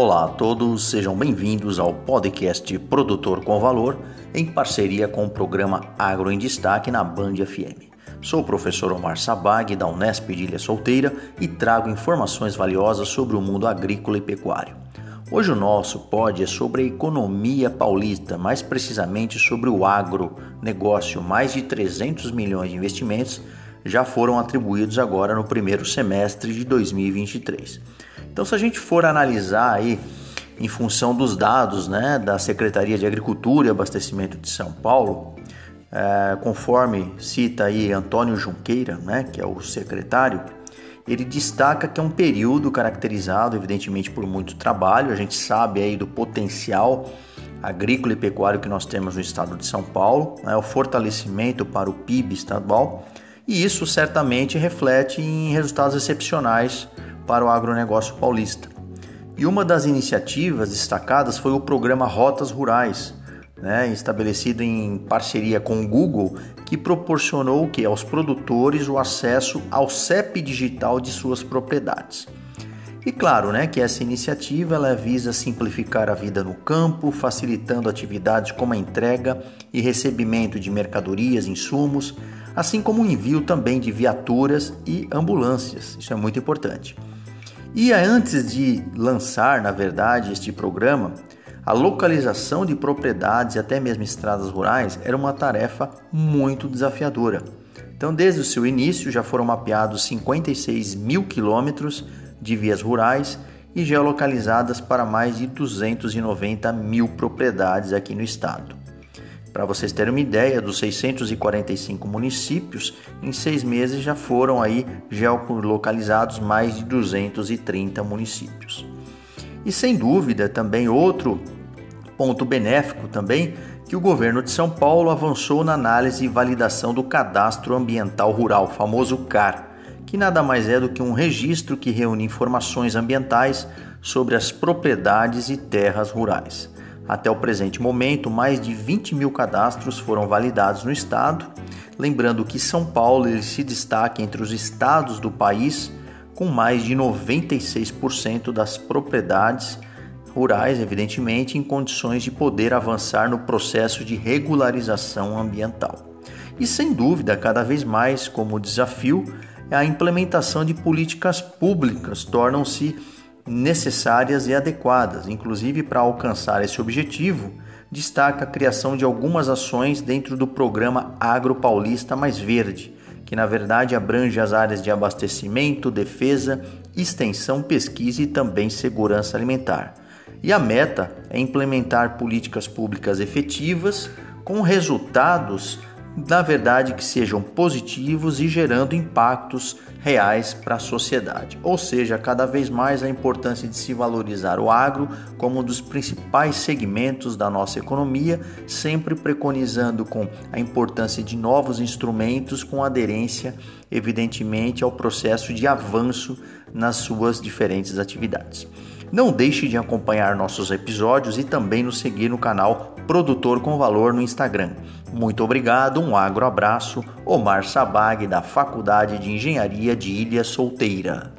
Olá a todos, sejam bem-vindos ao podcast Produtor com Valor, em parceria com o programa Agro em Destaque na Band FM. Sou o professor Omar Sabag, da Unesp de Ilha Solteira, e trago informações valiosas sobre o mundo agrícola e pecuário. Hoje o nosso pod é sobre a economia paulista, mais precisamente sobre o agronegócio. Mais de 300 milhões de investimentos já foram atribuídos agora no primeiro semestre de 2023. Então, se a gente for analisar aí em função dos dados né, da Secretaria de Agricultura e Abastecimento de São Paulo, é, conforme cita aí Antônio Junqueira, né, que é o secretário, ele destaca que é um período caracterizado, evidentemente, por muito trabalho. A gente sabe aí do potencial agrícola e pecuário que nós temos no estado de São Paulo, né, o fortalecimento para o PIB estadual, e isso certamente reflete em resultados excepcionais para o agronegócio paulista. E uma das iniciativas destacadas foi o programa Rotas Rurais, né, estabelecido em parceria com o Google, que proporcionou que aos produtores o acesso ao CEP digital de suas propriedades. E claro, né, que essa iniciativa ela visa simplificar a vida no campo, facilitando atividades como a entrega e recebimento de mercadorias, insumos, assim como o envio também de viaturas e ambulâncias. Isso é muito importante. E antes de lançar, na verdade, este programa, a localização de propriedades e até mesmo estradas rurais era uma tarefa muito desafiadora. Então, desde o seu início, já foram mapeados 56 mil quilômetros de vias rurais e geolocalizadas para mais de 290 mil propriedades aqui no estado. Para vocês terem uma ideia, dos 645 municípios, em seis meses já foram aí geolocalizados mais de 230 municípios. E sem dúvida, também outro ponto benéfico também que o governo de São Paulo avançou na análise e validação do Cadastro Ambiental Rural, famoso CAR, que nada mais é do que um registro que reúne informações ambientais sobre as propriedades e terras rurais. Até o presente momento, mais de 20 mil cadastros foram validados no estado. Lembrando que São Paulo se destaca entre os estados do país com mais de 96% das propriedades rurais, evidentemente, em condições de poder avançar no processo de regularização ambiental. E sem dúvida, cada vez mais como desafio, a implementação de políticas públicas tornam-se necessárias e adequadas. Inclusive, para alcançar esse objetivo, destaca a criação de algumas ações dentro do programa Agro Paulista Mais Verde, que na verdade abrange as áreas de abastecimento, defesa, extensão, pesquisa e também segurança alimentar. E a meta é implementar políticas públicas efetivas com resultados na verdade, que sejam positivos e gerando impactos reais para a sociedade. Ou seja, cada vez mais a importância de se valorizar o agro como um dos principais segmentos da nossa economia, sempre preconizando com a importância de novos instrumentos com aderência, evidentemente, ao processo de avanço nas suas diferentes atividades. Não deixe de acompanhar nossos episódios e também nos seguir no canal Produtor com Valor no Instagram. Muito obrigado, um agro abraço, Omar Sabag, da Faculdade de Engenharia de Ilha Solteira.